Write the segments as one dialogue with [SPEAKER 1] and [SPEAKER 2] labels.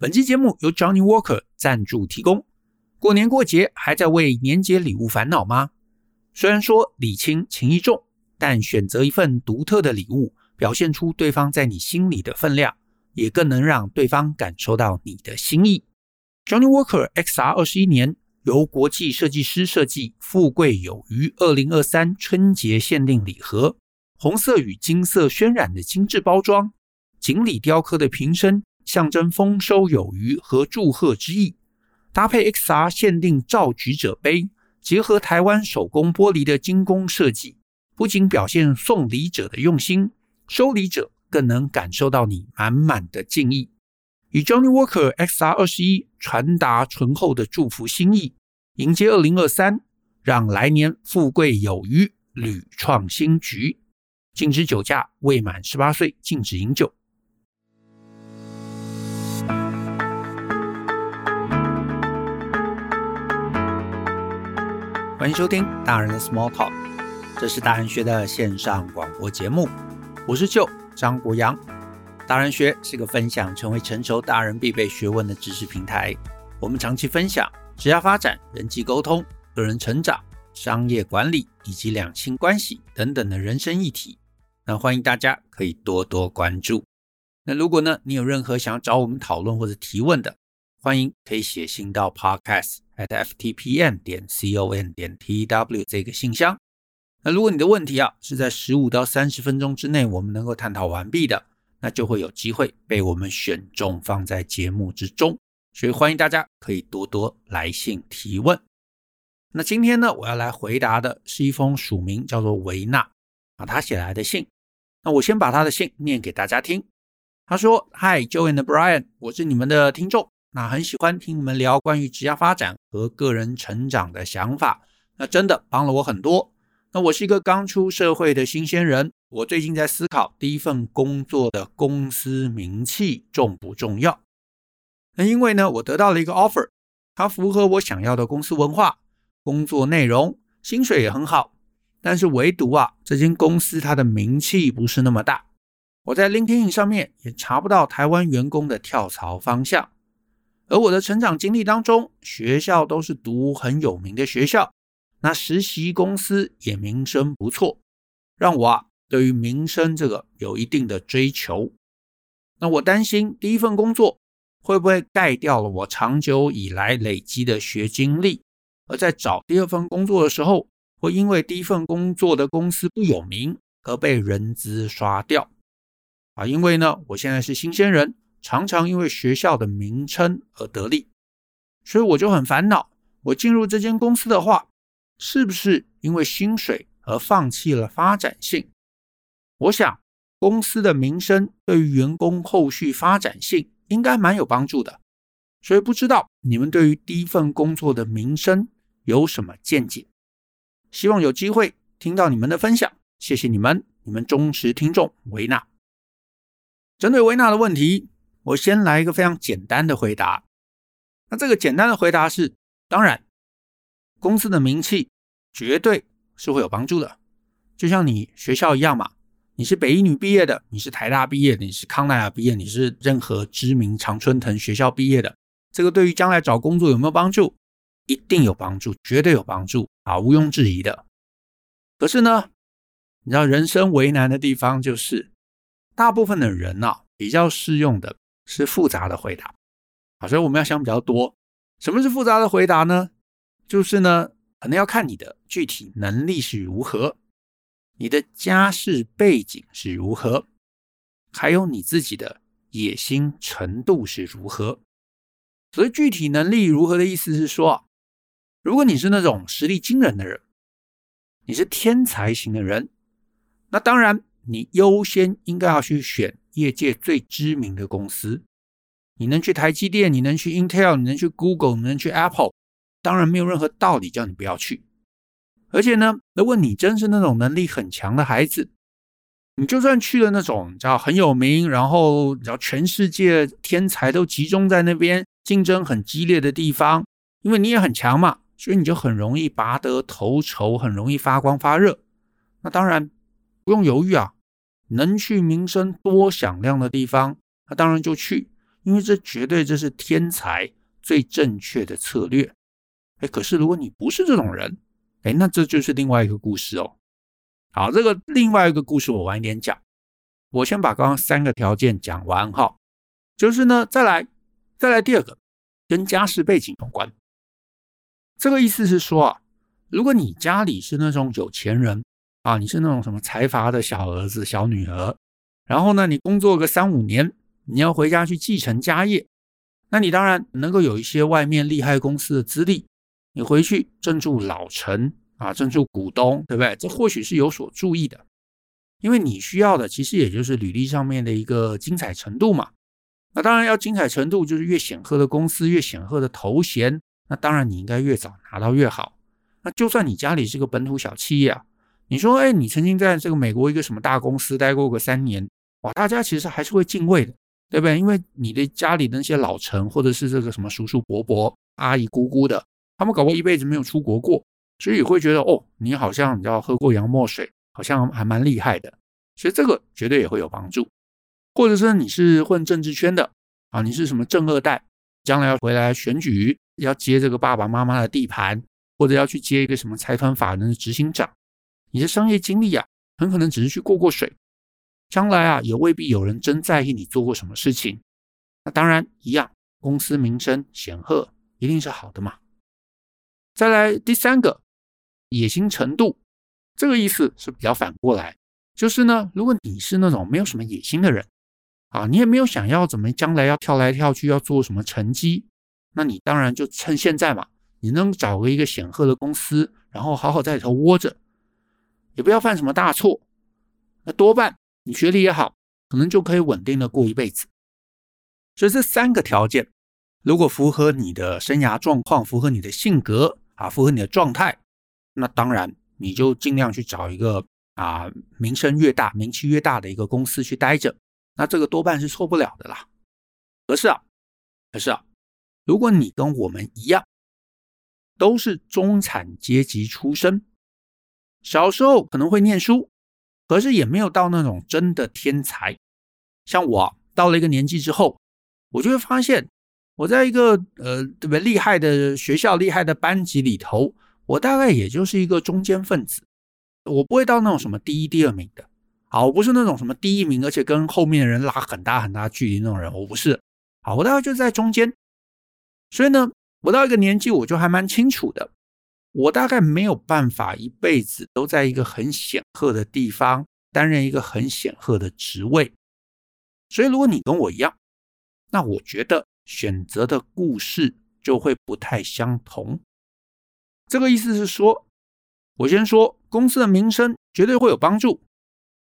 [SPEAKER 1] 本期节目由 Johnny Walker 赞助提供。过年过节还在为年节礼物烦恼吗？虽然说礼轻情意重，但选择一份独特的礼物，表现出对方在你心里的分量，也更能让对方感受到你的心意。Johnny Walker XR 二十一年由国际设计师设计，富贵有余二零二三春节限定礼盒，红色与金色渲染的精致包装，锦鲤雕刻的瓶身，象征丰收有余和祝贺之意，搭配 XR 限定造举者杯。结合台湾手工玻璃的精工设计，不仅表现送礼者的用心，收礼者更能感受到你满满的敬意。以 Johnny Walker XR 二十一传达醇厚的祝福心意，迎接二零二三，让来年富贵有余，屡创新局。禁止酒驾，未满十八岁禁止饮酒。欢迎收听大人的 Small Talk，这是大人学的线上广播节目。我是舅张国阳。大人学是个分享成为成熟大人必备学问的知识平台。我们长期分享职业发展、人际沟通、个人成长、商业管理以及两性关系等等的人生议题。那欢迎大家可以多多关注。那如果呢，你有任何想要找我们讨论或者提问的，欢迎可以写信到 Podcast。At ftpm 点 com 点 tw 这个信箱。那如果你的问题啊是在十五到三十分钟之内我们能够探讨完毕的，那就会有机会被我们选中放在节目之中。所以欢迎大家可以多多来信提问。那今天呢，我要来回答的是一封署名叫做维纳啊，他写来的信。那我先把他的信念给大家听。他说：“Hi Joe and Brian，我是你们的听众。”那很喜欢听你们聊关于职业发展和个人成长的想法，那真的帮了我很多。那我是一个刚出社会的新鲜人，我最近在思考第一份工作的公司名气重不重要？那因为呢，我得到了一个 offer，它符合我想要的公司文化、工作内容、薪水也很好，但是唯独啊，这间公司它的名气不是那么大。我在 LinkedIn 上面也查不到台湾员工的跳槽方向。而我的成长经历当中，学校都是读很有名的学校，那实习公司也名声不错，让我啊对于名声这个有一定的追求。那我担心第一份工作会不会盖掉了我长久以来累积的学经历，而在找第二份工作的时候，会因为第一份工作的公司不有名而被人资刷掉。啊，因为呢，我现在是新鲜人。常常因为学校的名称而得利，所以我就很烦恼。我进入这间公司的话，是不是因为薪水而放弃了发展性？我想，公司的名声对于员工后续发展性应该蛮有帮助的。所以不知道你们对于第一份工作的名声有什么见解？希望有机会听到你们的分享。谢谢你们，你们忠实听众维纳。针对维纳的问题。我先来一个非常简单的回答。那这个简单的回答是：当然，公司的名气绝对是会有帮助的，就像你学校一样嘛。你是北一女毕业的，你是台大毕业的，你是康奈尔毕业，你是任何知名常春藤学校毕业的，这个对于将来找工作有没有帮助？一定有帮助，绝对有帮助啊，毋庸置疑的。可是呢，你知道人生为难的地方就是，大部分的人啊，比较适用的。是复杂的回答，好，所以我们要想比较多。什么是复杂的回答呢？就是呢，可能要看你的具体能力是如何，你的家世背景是如何，还有你自己的野心程度是如何。所以具体能力如何的意思是说，如果你是那种实力惊人的人，你是天才型的人，那当然你优先应该要去选。业界最知名的公司，你能去台积电，你能去 Intel，你能去 Google，你能去 Apple，当然没有任何道理叫你不要去。而且呢，如果你真是那种能力很强的孩子，你就算去了那种叫很有名，然后叫全世界天才都集中在那边，竞争很激烈的地方，因为你也很强嘛，所以你就很容易拔得头筹，很容易发光发热。那当然不用犹豫啊。能去名声多响亮的地方，那当然就去。因为这绝对这是天才最正确的策略。哎，可是如果你不是这种人，哎，那这就是另外一个故事哦。好，这个另外一个故事我晚一点讲。我先把刚刚三个条件讲完哈，就是呢，再来再来第二个，跟家世背景有关。这个意思是说啊，如果你家里是那种有钱人啊，你是那种什么财阀的小儿子、小女儿，然后呢，你工作个三五年，你要回家去继承家业，那你当然能够有一些外面厉害公司的资历。你回去镇住老臣啊，镇住股东，对不对？这或许是有所注意的，因为你需要的其实也就是履历上面的一个精彩程度嘛。那当然要精彩程度，就是越显赫的公司，越显赫的头衔，那当然你应该越早拿到越好。那就算你家里是个本土小企业啊，你说，哎，你曾经在这个美国一个什么大公司待过个三年，哇，大家其实还是会敬畏的，对不对？因为你的家里的那些老臣，或者是这个什么叔叔伯伯、阿姨姑姑的。他们搞不好一辈子没有出国过，所以会觉得哦，你好像你知道喝过洋墨水，好像还蛮厉害的。所以这个绝对也会有帮助。或者是你是混政治圈的啊，你是什么正二代，将来要回来选举，要接这个爸爸妈妈的地盘，或者要去接一个什么财团法人的执行长，你的商业经历啊，很可能只是去过过水，将来啊也未必有人真在意你做过什么事情。那当然一样，公司名声显赫一定是好的嘛。再来第三个，野心程度，这个意思是比较反过来，就是呢，如果你是那种没有什么野心的人，啊，你也没有想要怎么将来要跳来跳去要做什么成绩，那你当然就趁现在嘛，你能找个一个显赫的公司，然后好好在里头窝着，也不要犯什么大错，那多半你学历也好，可能就可以稳定的过一辈子。所以这三个条件，如果符合你的生涯状况，符合你的性格。啊，符合你的状态，那当然你就尽量去找一个啊，名声越大、名气越大的一个公司去待着，那这个多半是错不了的啦。可是啊，可是啊，如果你跟我们一样，都是中产阶级出身，小时候可能会念书，可是也没有到那种真的天才。像我到了一个年纪之后，我就会发现。我在一个呃，特别厉害的学校、厉害的班级里头，我大概也就是一个中间分子，我不会到那种什么第一、第二名的。好，我不是那种什么第一名，而且跟后面的人拉很大很大距离那种人，我不是。好，我大概就在中间。所以呢，我到一个年纪，我就还蛮清楚的，我大概没有办法一辈子都在一个很显赫的地方担任一个很显赫的职位。所以，如果你跟我一样，那我觉得。选择的故事就会不太相同。这个意思是说，我先说公司的名声绝对会有帮助。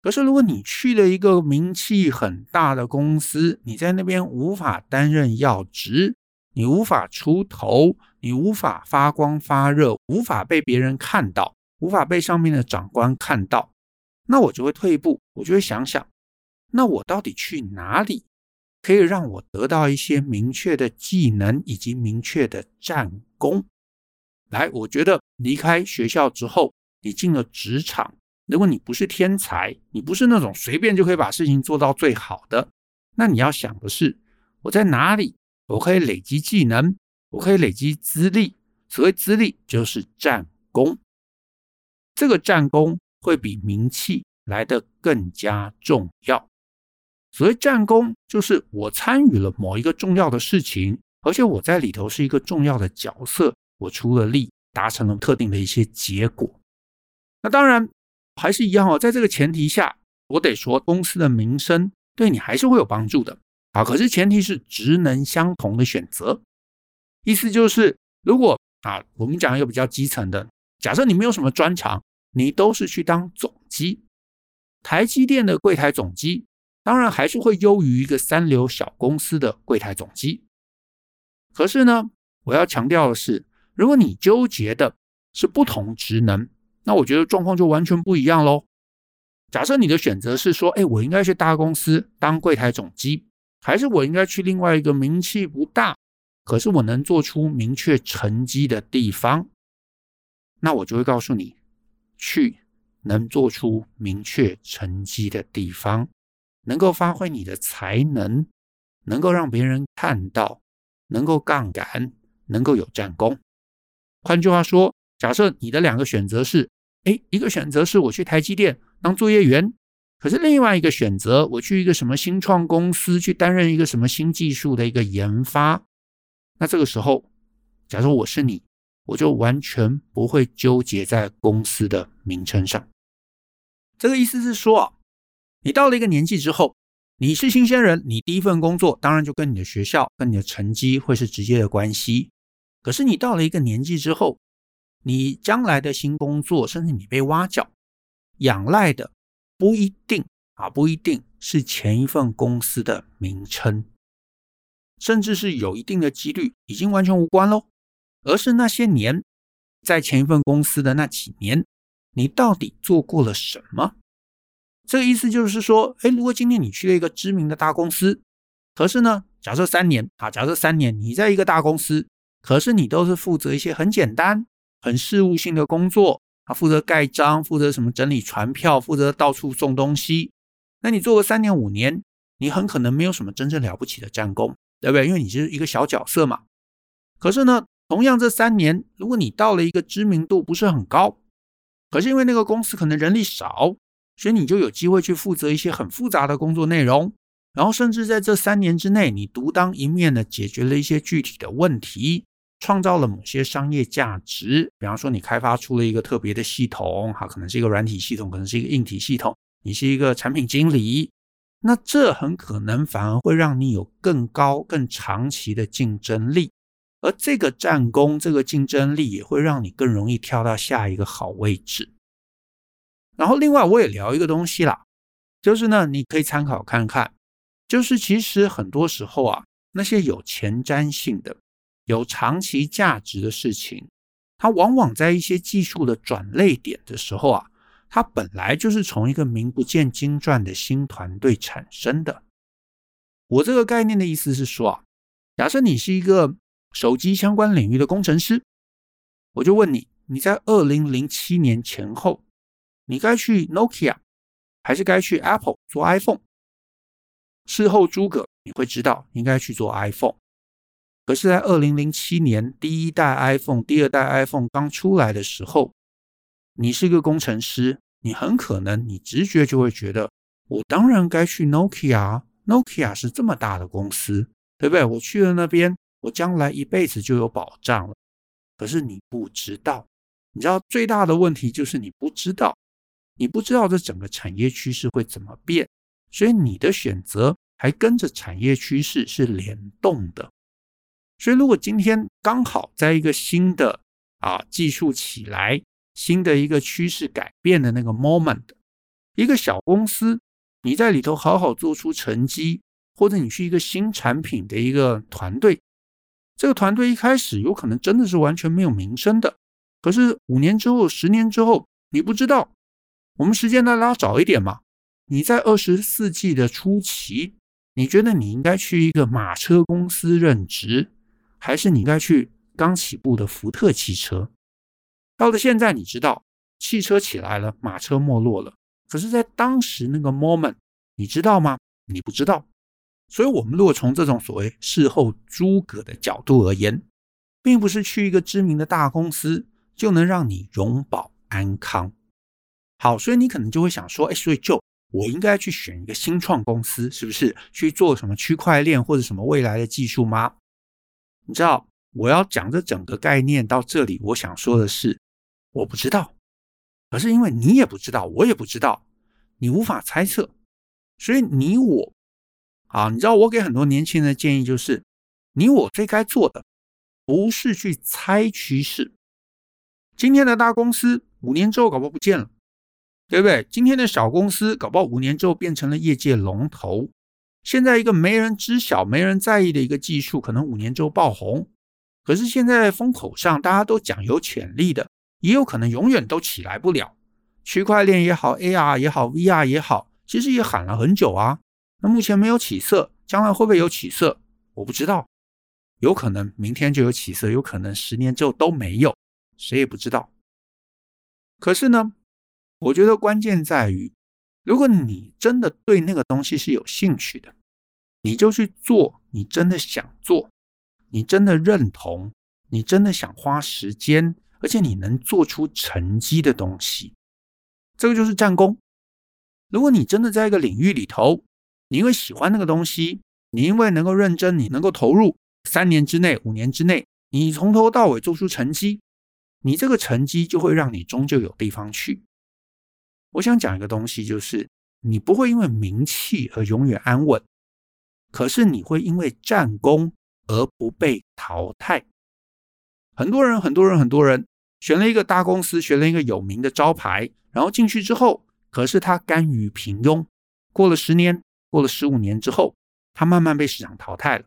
[SPEAKER 1] 可是，如果你去了一个名气很大的公司，你在那边无法担任要职，你无法出头，你无法发光发热，无法被别人看到，无法被上面的长官看到，那我就会退一步，我就会想想，那我到底去哪里？可以让我得到一些明确的技能以及明确的战功。来，我觉得离开学校之后，你进了职场，如果你不是天才，你不是那种随便就可以把事情做到最好的，那你要想的是，我在哪里，我可以累积技能，我可以累积资历。所谓资历，就是战功。这个战功会比名气来得更加重要。所谓战功，就是我参与了某一个重要的事情，而且我在里头是一个重要的角色，我出了力，达成了特定的一些结果。那当然还是一样哦，在这个前提下，我得说公司的名声对你还是会有帮助的啊。可是前提是职能相同的选择，意思就是如果啊，我们讲一个比较基层的，假设你没有什么专长，你都是去当总机，台积电的柜台总机。当然还是会优于一个三流小公司的柜台总机。可是呢，我要强调的是，如果你纠结的是不同职能，那我觉得状况就完全不一样喽。假设你的选择是说，哎，我应该去大公司当柜台总机，还是我应该去另外一个名气不大，可是我能做出明确成绩的地方，那我就会告诉你，去能做出明确成绩的地方。能够发挥你的才能，能够让别人看到，能够杠杆，能够有战功。换句话说，假设你的两个选择是：哎，一个选择是我去台积电当作业员，可是另外一个选择，我去一个什么新创公司去担任一个什么新技术的一个研发。那这个时候，假如我是你，我就完全不会纠结在公司的名称上。这个意思是说，你到了一个年纪之后，你是新鲜人，你第一份工作当然就跟你的学校、跟你的成绩会是直接的关系。可是你到了一个年纪之后，你将来的新工作，甚至你被挖角，仰赖的不一定啊，不一定是前一份公司的名称。甚至是有一定的几率已经完全无关喽，而是那些年在前一份公司的那几年，你到底做过了什么？这个意思就是说，哎，如果今天你去了一个知名的大公司，可是呢，假设三年啊，假设三年你在一个大公司，可是你都是负责一些很简单、很事务性的工作，啊，负责盖章，负责什么整理传票，负责到处送东西，那你做个三年五年，你很可能没有什么真正了不起的战功。对不对？因为你是一个小角色嘛。可是呢，同样这三年，如果你到了一个知名度不是很高，可是因为那个公司可能人力少，所以你就有机会去负责一些很复杂的工作内容。然后甚至在这三年之内，你独当一面的解决了一些具体的问题，创造了某些商业价值。比方说，你开发出了一个特别的系统，哈，可能是一个软体系统，可能是一个硬体系统。你是一个产品经理。那这很可能反而会让你有更高、更长期的竞争力，而这个战功、这个竞争力也会让你更容易跳到下一个好位置。然后，另外我也聊一个东西啦，就是呢，你可以参考看看，就是其实很多时候啊，那些有前瞻性的、有长期价值的事情，它往往在一些技术的转类点的时候啊。它本来就是从一个名不见经传的新团队产生的。我这个概念的意思是说啊，假设你是一个手机相关领域的工程师，我就问你，你在二零零七年前后，你该去 Nokia 还是该去 Apple 做 iPhone？事后诸葛，你会知道应该去做 iPhone。可是，在二零零七年第一代 iPhone、第二代 iPhone 刚出来的时候，你是一个工程师。你很可能，你直觉就会觉得，我当然该去 Nokia，Nokia 是这么大的公司，对不对？我去了那边，我将来一辈子就有保障了。可是你不知道，你知道最大的问题就是你不知道，你不知道这整个产业趋势会怎么变，所以你的选择还跟着产业趋势是联动的。所以如果今天刚好在一个新的啊技术起来，新的一个趋势改变的那个 moment，一个小公司，你在里头好好做出成绩，或者你去一个新产品的一个团队，这个团队一开始有可能真的是完全没有名声的，可是五年之后、十年之后，你不知道。我们时间再拉早一点嘛，你在二十世纪的初期，你觉得你应该去一个马车公司任职，还是你应该去刚起步的福特汽车？到了现在，你知道汽车起来了，马车没落了。可是，在当时那个 moment，你知道吗？你不知道。所以，我们如果从这种所谓事后诸葛的角度而言，并不是去一个知名的大公司就能让你永保安康。好，所以你可能就会想说，哎，所以就我应该去选一个新创公司，是不是去做什么区块链或者什么未来的技术吗？你知道，我要讲这整个概念到这里，我想说的是。我不知道，可是因为你也不知道，我也不知道，你无法猜测，所以你我啊，你知道我给很多年轻人的建议就是，你我最该做的不是去猜趋势。今天的大公司五年之后搞不好不见了，对不对？今天的小公司搞不好五年之后变成了业界龙头。现在一个没人知晓、没人在意的一个技术，可能五年之后爆红。可是现在风口上大家都讲有潜力的。也有可能永远都起来不了，区块链也好，AR 也好，VR 也好，其实也喊了很久啊。那目前没有起色，将来会不会有起色？我不知道，有可能明天就有起色，有可能十年之后都没有，谁也不知道。可是呢，我觉得关键在于，如果你真的对那个东西是有兴趣的，你就去做你真的想做、你真的认同、你真的想花时间，而且你能做出成绩的东西。这个就是战功。如果你真的在一个领域里头，你因为喜欢那个东西，你因为能够认真，你能够投入，三年之内、五年之内，你从头到尾做出成绩，你这个成绩就会让你终究有地方去。我想讲一个东西，就是你不会因为名气而永远安稳，可是你会因为战功而不被淘汰。很多人，很多人，很多人选了一个大公司，选了一个有名的招牌，然后进去之后，可是他甘于平庸。过了十年，过了十五年之后，他慢慢被市场淘汰了。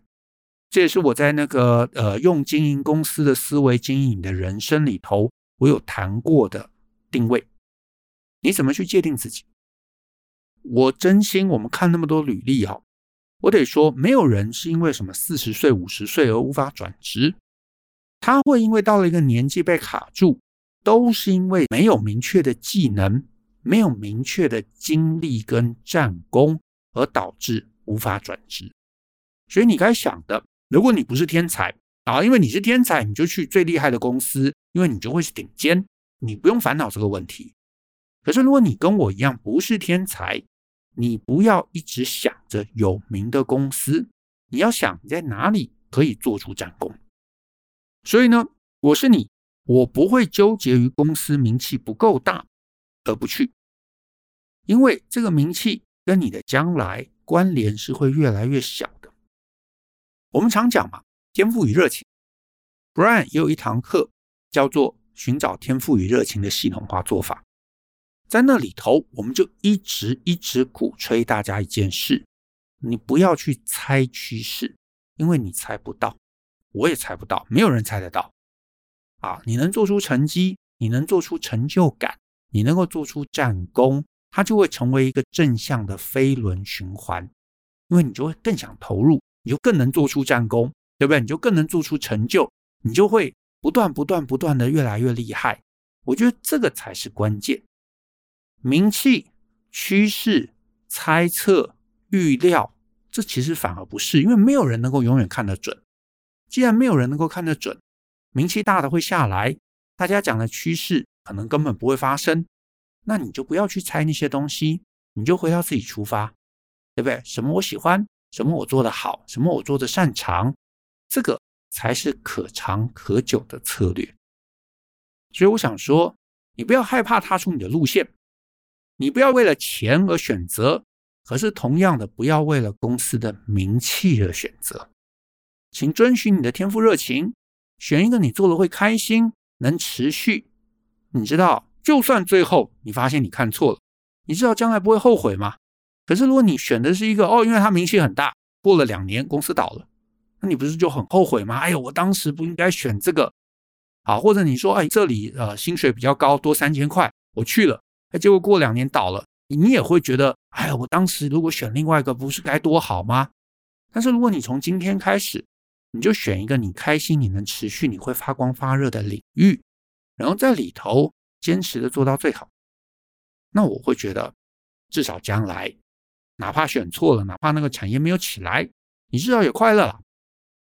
[SPEAKER 1] 这也是我在那个呃用经营公司的思维经营你的人生里头，我有谈过的定位。你怎么去界定自己？我真心，我们看那么多履历哈，我得说，没有人是因为什么四十岁、五十岁而无法转职，他会因为到了一个年纪被卡住，都是因为没有明确的技能，没有明确的经历跟战功，而导致无法转职。所以你该想的，如果你不是天才啊，因为你是天才，你就去最厉害的公司，因为你就会是顶尖，你不用烦恼这个问题。可是，如果你跟我一样不是天才，你不要一直想着有名的公司，你要想你在哪里可以做出战功。所以呢，我是你，我不会纠结于公司名气不够大而不去，因为这个名气跟你的将来关联是会越来越小的。我们常讲嘛，天赋与热情。Brian 也有一堂课叫做“寻找天赋与热情的系统化做法”。在那里头，我们就一直一直鼓吹大家一件事：你不要去猜趋势，因为你猜不到，我也猜不到，没有人猜得到。啊，你能做出成绩，你能做出成就感，你能够做出战功，它就会成为一个正向的飞轮循环，因为你就会更想投入，你就更能做出战功，对不对？你就更能做出成就，你就会不断不断不断的越来越厉害。我觉得这个才是关键。名气、趋势、猜测、预料，这其实反而不是，因为没有人能够永远看得准。既然没有人能够看得准，名气大的会下来，大家讲的趋势可能根本不会发生，那你就不要去猜那些东西，你就回到自己出发，对不对？什么我喜欢，什么我做得好，什么我做得擅长，这个才是可长可久的策略。所以我想说，你不要害怕踏出你的路线。你不要为了钱而选择，可是同样的，不要为了公司的名气而选择。请遵循你的天赋热情，选一个你做了会开心、能持续。你知道，就算最后你发现你看错了，你知道将来不会后悔吗？可是如果你选的是一个哦，因为他名气很大，过了两年公司倒了，那你不是就很后悔吗？哎呦，我当时不应该选这个。好，或者你说，哎，这里呃薪水比较高，多三千块，我去了。结果过两年倒了，你也会觉得，哎呀，我当时如果选另外一个，不是该多好吗？但是如果你从今天开始，你就选一个你开心、你能持续、你会发光发热的领域，然后在里头坚持的做到最好，那我会觉得，至少将来，哪怕选错了，哪怕那个产业没有起来，你至少也快乐了，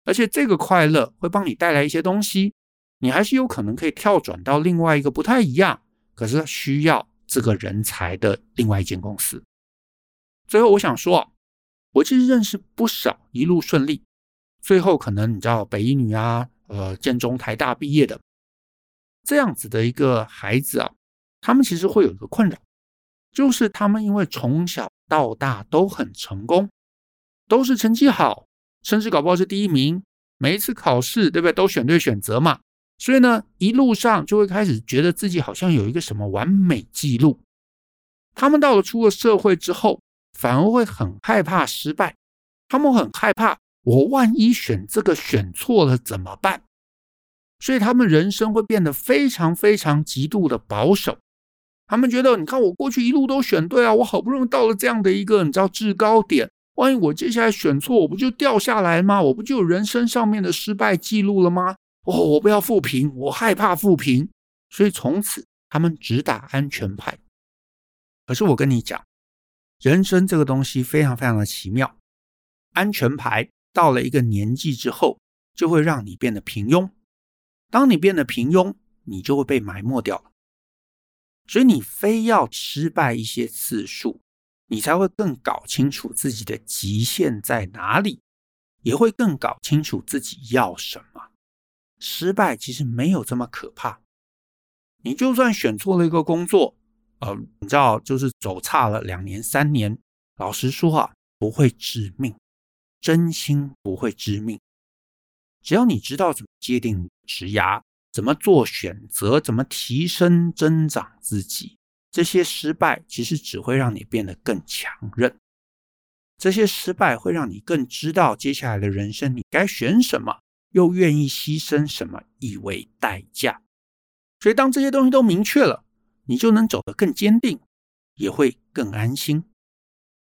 [SPEAKER 1] 而且这个快乐会帮你带来一些东西，你还是有可能可以跳转到另外一个不太一样，可是需要。这个人才的另外一间公司。最后，我想说，我其实认识不少一路顺利，最后可能你知道北一女啊，呃，建中、台大毕业的这样子的一个孩子啊，他们其实会有一个困扰，就是他们因为从小到大都很成功，都是成绩好，甚至搞不好是第一名，每一次考试对不对，都选对选择嘛。所以呢，一路上就会开始觉得自己好像有一个什么完美记录。他们到了出了社会之后，反而会很害怕失败。他们很害怕，我万一选这个选错了怎么办？所以他们人生会变得非常非常极度的保守。他们觉得，你看我过去一路都选对啊，我好不容易到了这样的一个你知道制高点，万一我接下来选错，我不就掉下来吗？我不就人生上面的失败记录了吗？哦，我不要负评，我害怕负评，所以从此他们只打安全牌。可是我跟你讲，人生这个东西非常非常的奇妙，安全牌到了一个年纪之后，就会让你变得平庸。当你变得平庸，你就会被埋没掉了。所以你非要失败一些次数，你才会更搞清楚自己的极限在哪里，也会更搞清楚自己要什么。失败其实没有这么可怕。你就算选错了一个工作，呃，你知道，就是走差了两年、三年，老实说啊，不会致命，真心不会致命。只要你知道怎么界定职涯。怎么做选择？怎么提升、增长自己？这些失败其实只会让你变得更强韧。这些失败会让你更知道接下来的人生你该选什么，又愿意牺牲什么以为代价。所以，当这些东西都明确了，你就能走得更坚定，也会更安心。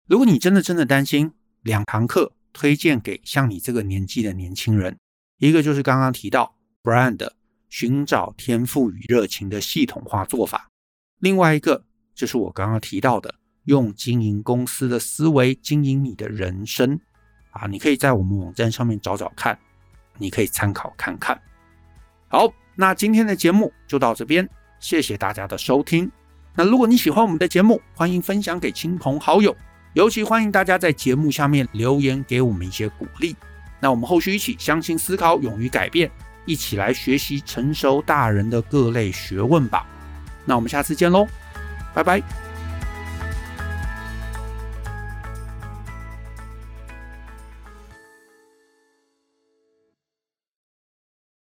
[SPEAKER 1] 如果你真的真的担心，两堂课推荐给像你这个年纪的年轻人，一个就是刚刚提到 Brand。寻找天赋与热情的系统化做法。另外一个就是我刚刚提到的，用经营公司的思维经营你的人生啊，你可以在我们网站上面找找看，你可以参考看看。好，那今天的节目就到这边，谢谢大家的收听。那如果你喜欢我们的节目，欢迎分享给亲朋好友，尤其欢迎大家在节目下面留言给我们一些鼓励。那我们后续一起相信、思考、勇于改变。一起来学习成熟大人的各类学问吧。那我们下次见喽，拜拜。